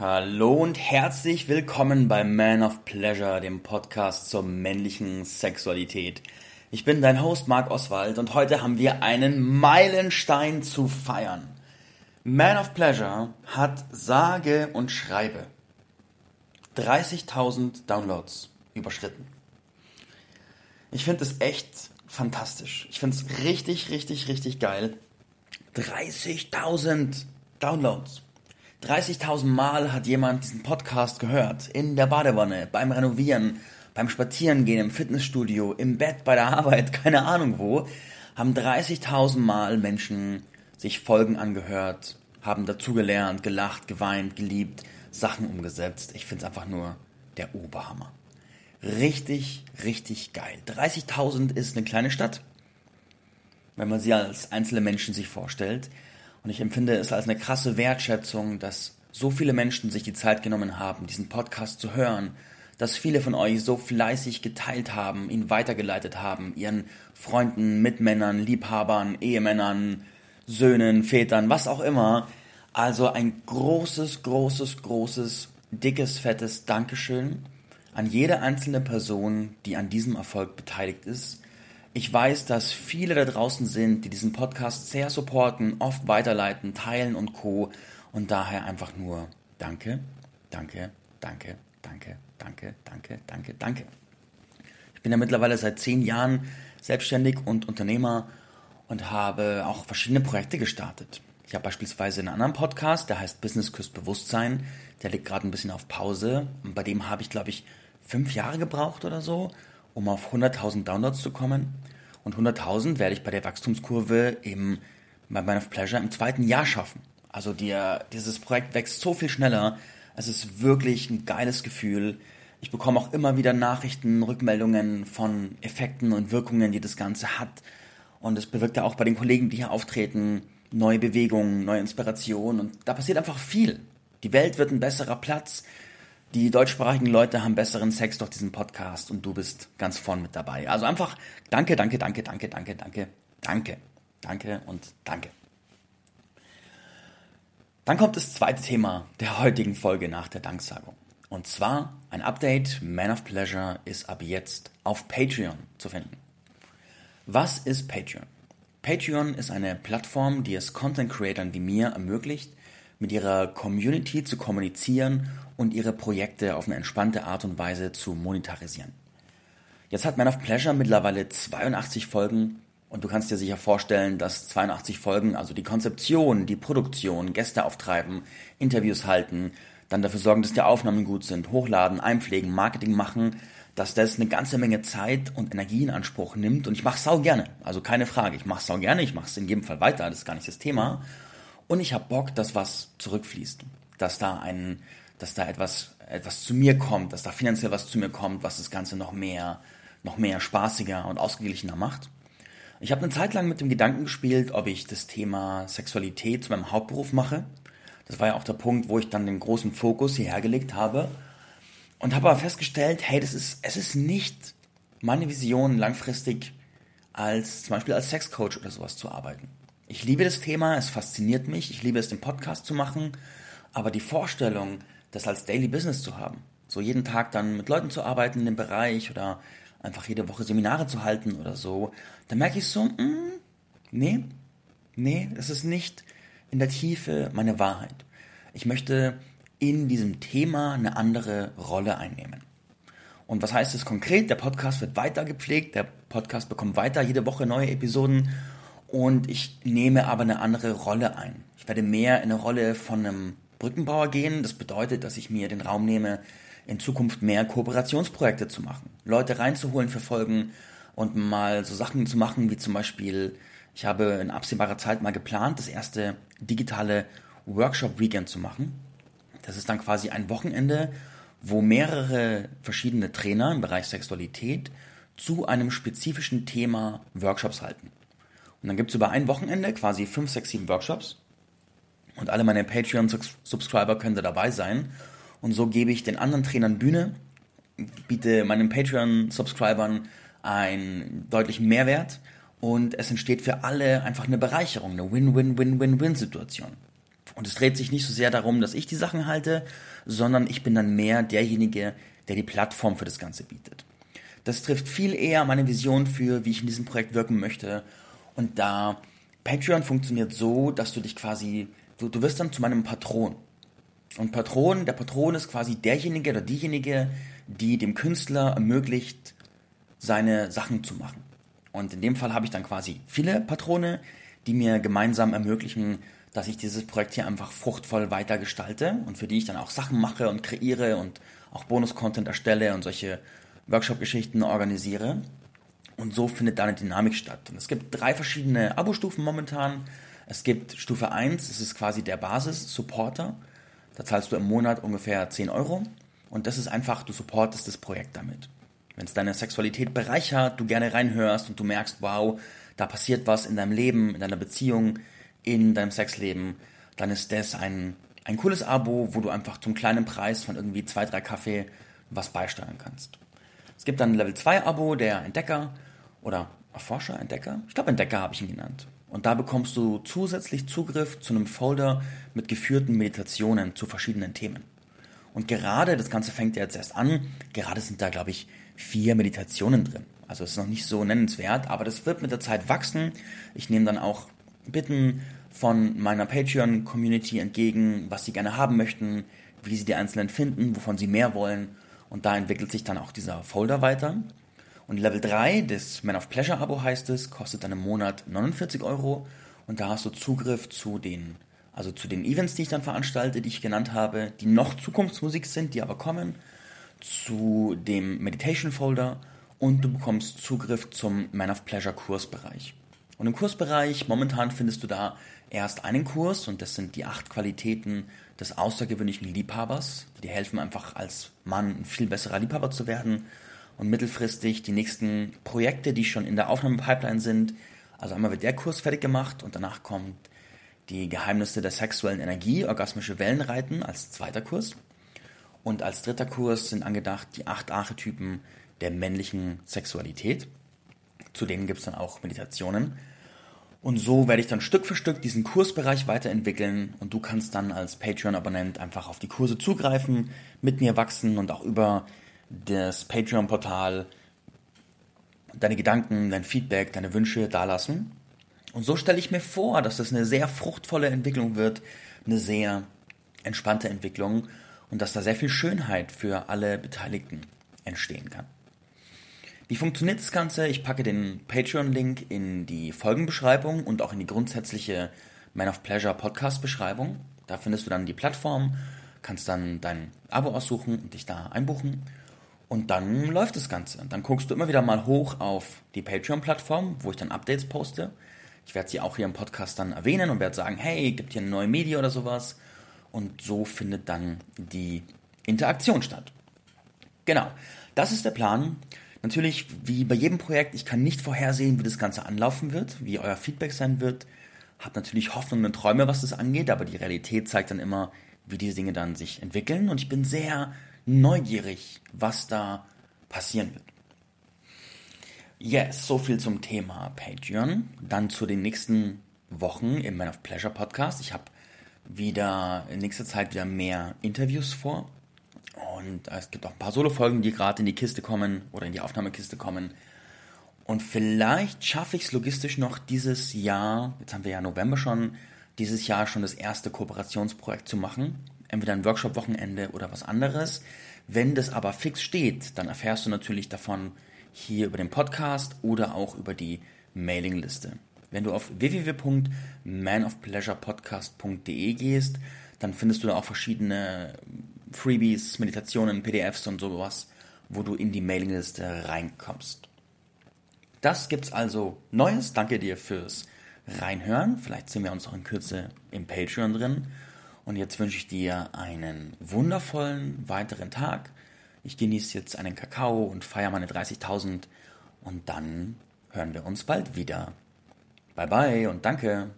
Hallo und herzlich willkommen bei Man of Pleasure, dem Podcast zur männlichen Sexualität. Ich bin dein Host Marc Oswald und heute haben wir einen Meilenstein zu feiern. Man of Pleasure hat sage und schreibe 30.000 Downloads überschritten. Ich finde es echt fantastisch. Ich finde es richtig, richtig, richtig geil. 30.000 Downloads. 30.000 Mal hat jemand diesen Podcast gehört. In der Badewanne, beim Renovieren, beim Spazierengehen, im Fitnessstudio, im Bett, bei der Arbeit, keine Ahnung wo, haben 30.000 Mal Menschen sich Folgen angehört, haben dazugelernt, gelacht, geweint, geliebt, Sachen umgesetzt. Ich finde es einfach nur der Oberhammer. Richtig, richtig geil. 30.000 ist eine kleine Stadt, wenn man sie als einzelne Menschen sich vorstellt. Und ich empfinde es als eine krasse Wertschätzung, dass so viele Menschen sich die Zeit genommen haben, diesen Podcast zu hören, dass viele von euch so fleißig geteilt haben, ihn weitergeleitet haben, ihren Freunden, Mitmännern, Liebhabern, Ehemännern, Söhnen, Vätern, was auch immer. Also ein großes, großes, großes, dickes, fettes Dankeschön an jede einzelne Person, die an diesem Erfolg beteiligt ist. Ich weiß, dass viele da draußen sind, die diesen Podcast sehr supporten, oft weiterleiten, teilen und co. Und daher einfach nur danke, danke, danke, danke, danke, danke, danke, danke. Ich bin ja mittlerweile seit zehn Jahren selbstständig und Unternehmer und habe auch verschiedene Projekte gestartet. Ich habe beispielsweise einen anderen Podcast, der heißt Business Küsst Bewusstsein. Der liegt gerade ein bisschen auf Pause. Und bei dem habe ich, glaube ich, fünf Jahre gebraucht oder so, um auf 100.000 Downloads zu kommen. Und 100.000 werde ich bei der Wachstumskurve im, bei Man of Pleasure im zweiten Jahr schaffen. Also die, dieses Projekt wächst so viel schneller. Es ist wirklich ein geiles Gefühl. Ich bekomme auch immer wieder Nachrichten, Rückmeldungen von Effekten und Wirkungen, die das Ganze hat. Und es bewirkt ja auch bei den Kollegen, die hier auftreten, neue Bewegungen, neue Inspirationen. Und da passiert einfach viel. Die Welt wird ein besserer Platz. Die deutschsprachigen Leute haben besseren Sex durch diesen Podcast und du bist ganz vorn mit dabei. Also einfach danke, danke, danke, danke, danke, danke, danke, danke und danke. Dann kommt das zweite Thema der heutigen Folge nach der Danksagung. Und zwar ein Update. Man of Pleasure ist ab jetzt auf Patreon zu finden. Was ist Patreon? Patreon ist eine Plattform, die es Content Creatern wie mir ermöglicht, mit ihrer Community zu kommunizieren und ihre Projekte auf eine entspannte Art und Weise zu monetarisieren. Jetzt hat Man of Pleasure mittlerweile 82 Folgen und du kannst dir sicher vorstellen, dass 82 Folgen, also die Konzeption, die Produktion, Gäste auftreiben, Interviews halten, dann dafür sorgen, dass die Aufnahmen gut sind, hochladen, einpflegen, Marketing machen, dass das eine ganze Menge Zeit und Energie in Anspruch nimmt. Und ich mache sau gerne, also keine Frage, ich mache sau gerne, ich mache es in jedem Fall weiter, das ist gar nicht das Thema und ich habe Bock, dass was zurückfließt, dass da ein dass da etwas, etwas zu mir kommt, dass da finanziell was zu mir kommt, was das Ganze noch mehr, noch mehr spaßiger und ausgeglichener macht. Ich habe eine Zeit lang mit dem Gedanken gespielt, ob ich das Thema Sexualität zu meinem Hauptberuf mache. Das war ja auch der Punkt, wo ich dann den großen Fokus hierher gelegt habe. Und habe aber festgestellt, hey, das ist, es ist nicht meine Vision langfristig als, zum Beispiel als Sexcoach oder sowas zu arbeiten. Ich liebe das Thema, es fasziniert mich, ich liebe es, den Podcast zu machen, aber die Vorstellung, das als Daily Business zu haben. So jeden Tag dann mit Leuten zu arbeiten in dem Bereich oder einfach jede Woche Seminare zu halten oder so, dann merke ich so, mm, nee, nee, das ist nicht in der Tiefe meine Wahrheit. Ich möchte in diesem Thema eine andere Rolle einnehmen. Und was heißt das konkret? Der Podcast wird weiter gepflegt, der Podcast bekommt weiter jede Woche neue Episoden und ich nehme aber eine andere Rolle ein. Ich werde mehr in eine Rolle von einem Brückenbauer gehen. Das bedeutet, dass ich mir den Raum nehme, in Zukunft mehr Kooperationsprojekte zu machen, Leute reinzuholen für Folgen und mal so Sachen zu machen, wie zum Beispiel, ich habe in absehbarer Zeit mal geplant, das erste digitale Workshop-Weekend zu machen. Das ist dann quasi ein Wochenende, wo mehrere verschiedene Trainer im Bereich Sexualität zu einem spezifischen Thema Workshops halten. Und dann gibt es über ein Wochenende quasi fünf, sechs, sieben Workshops und alle meine Patreon-Subscriber können da dabei sein. Und so gebe ich den anderen Trainern Bühne, biete meinen Patreon-Subscribern einen deutlichen Mehrwert und es entsteht für alle einfach eine Bereicherung, eine Win-Win-Win-Win-Win-Situation. Und es dreht sich nicht so sehr darum, dass ich die Sachen halte, sondern ich bin dann mehr derjenige, der die Plattform für das Ganze bietet. Das trifft viel eher meine Vision für, wie ich in diesem Projekt wirken möchte. Und da Patreon funktioniert so, dass du dich quasi, du, du wirst dann zu meinem Patron. Und Patron, der Patron ist quasi derjenige oder diejenige, die dem Künstler ermöglicht, seine Sachen zu machen. Und in dem Fall habe ich dann quasi viele Patrone, die mir gemeinsam ermöglichen, dass ich dieses Projekt hier einfach fruchtvoll weiter gestalte und für die ich dann auch Sachen mache und kreiere und auch Bonus-Content erstelle und solche Workshop-Geschichten organisiere. Und so findet da eine Dynamik statt. Und es gibt drei verschiedene Abo-Stufen momentan. Es gibt Stufe 1, das ist quasi der Basis-Supporter. Da zahlst du im Monat ungefähr 10 Euro. Und das ist einfach, du supportest das Projekt damit. Wenn es deine Sexualität bereichert, du gerne reinhörst und du merkst, wow, da passiert was in deinem Leben, in deiner Beziehung, in deinem Sexleben, dann ist das ein, ein cooles Abo, wo du einfach zum kleinen Preis von irgendwie zwei, drei Kaffee was beisteuern kannst. Es gibt dann ein Level 2 Abo, der Entdecker oder Erforscher, Entdecker? Ich glaube Entdecker habe ich ihn genannt. Und da bekommst du zusätzlich Zugriff zu einem Folder mit geführten Meditationen zu verschiedenen Themen. Und gerade, das Ganze fängt ja jetzt erst an, gerade sind da, glaube ich, vier Meditationen drin. Also es ist noch nicht so nennenswert, aber das wird mit der Zeit wachsen. Ich nehme dann auch Bitten von meiner Patreon-Community entgegen, was sie gerne haben möchten, wie sie die einzelnen finden, wovon sie mehr wollen. Und da entwickelt sich dann auch dieser Folder weiter. Und Level 3, das Man of Pleasure Abo heißt es, kostet dann im Monat 49 Euro. Und da hast du Zugriff zu den, also zu den Events, die ich dann veranstalte, die ich genannt habe, die noch Zukunftsmusik sind, die aber kommen, zu dem Meditation Folder und du bekommst Zugriff zum Man of Pleasure Kursbereich. Und im Kursbereich, momentan findest du da erst einen Kurs und das sind die acht Qualitäten des außergewöhnlichen Liebhabers. Die helfen einfach als Mann ein viel besserer Liebhaber zu werden. Und mittelfristig die nächsten Projekte, die schon in der Aufnahmepipeline sind. Also einmal wird der Kurs fertig gemacht und danach kommt die Geheimnisse der sexuellen Energie, orgasmische Wellenreiten als zweiter Kurs. Und als dritter Kurs sind angedacht die acht Archetypen der männlichen Sexualität. Zu denen gibt es dann auch Meditationen. Und so werde ich dann Stück für Stück diesen Kursbereich weiterentwickeln und du kannst dann als Patreon-Abonnent einfach auf die Kurse zugreifen, mit mir wachsen und auch über das Patreon-Portal deine Gedanken, dein Feedback, deine Wünsche dalassen. Und so stelle ich mir vor, dass das eine sehr fruchtvolle Entwicklung wird, eine sehr entspannte Entwicklung und dass da sehr viel Schönheit für alle Beteiligten entstehen kann. Wie funktioniert das Ganze? Ich packe den Patreon-Link in die Folgenbeschreibung und auch in die grundsätzliche Man of Pleasure Podcast-Beschreibung. Da findest du dann die Plattform, kannst dann dein Abo aussuchen und dich da einbuchen. Und dann läuft das Ganze. Dann guckst du immer wieder mal hoch auf die Patreon-Plattform, wo ich dann Updates poste. Ich werde sie auch hier im Podcast dann erwähnen und werde sagen, hey, gibt hier eine neue Media oder sowas. Und so findet dann die Interaktion statt. Genau, das ist der Plan. Natürlich, wie bei jedem Projekt, ich kann nicht vorhersehen, wie das Ganze anlaufen wird, wie euer Feedback sein wird. Hab natürlich Hoffnungen und Träume, was das angeht, aber die Realität zeigt dann immer, wie diese Dinge dann sich entwickeln. Und ich bin sehr neugierig, was da passieren wird. Yes, so viel zum Thema Patreon. Dann zu den nächsten Wochen im Man of Pleasure Podcast. Ich habe wieder in nächster Zeit wieder mehr Interviews vor. Und es gibt auch ein paar Solo-Folgen, die gerade in die Kiste kommen oder in die Aufnahmekiste kommen. Und vielleicht schaffe ich es logistisch noch dieses Jahr, jetzt haben wir ja November schon, dieses Jahr schon das erste Kooperationsprojekt zu machen. Entweder ein Workshop-Wochenende oder was anderes. Wenn das aber fix steht, dann erfährst du natürlich davon hier über den Podcast oder auch über die Mailingliste. Wenn du auf www.manofpleasurepodcast.de gehst, dann findest du da auch verschiedene Freebies, Meditationen, PDFs und sowas, wo du in die Mailingliste reinkommst. Das gibt's also Neues. Danke dir fürs Reinhören. Vielleicht sehen wir uns auch in Kürze im Patreon drin. Und jetzt wünsche ich dir einen wundervollen weiteren Tag. Ich genieße jetzt einen Kakao und feiere meine 30.000 und dann hören wir uns bald wieder. Bye bye und danke.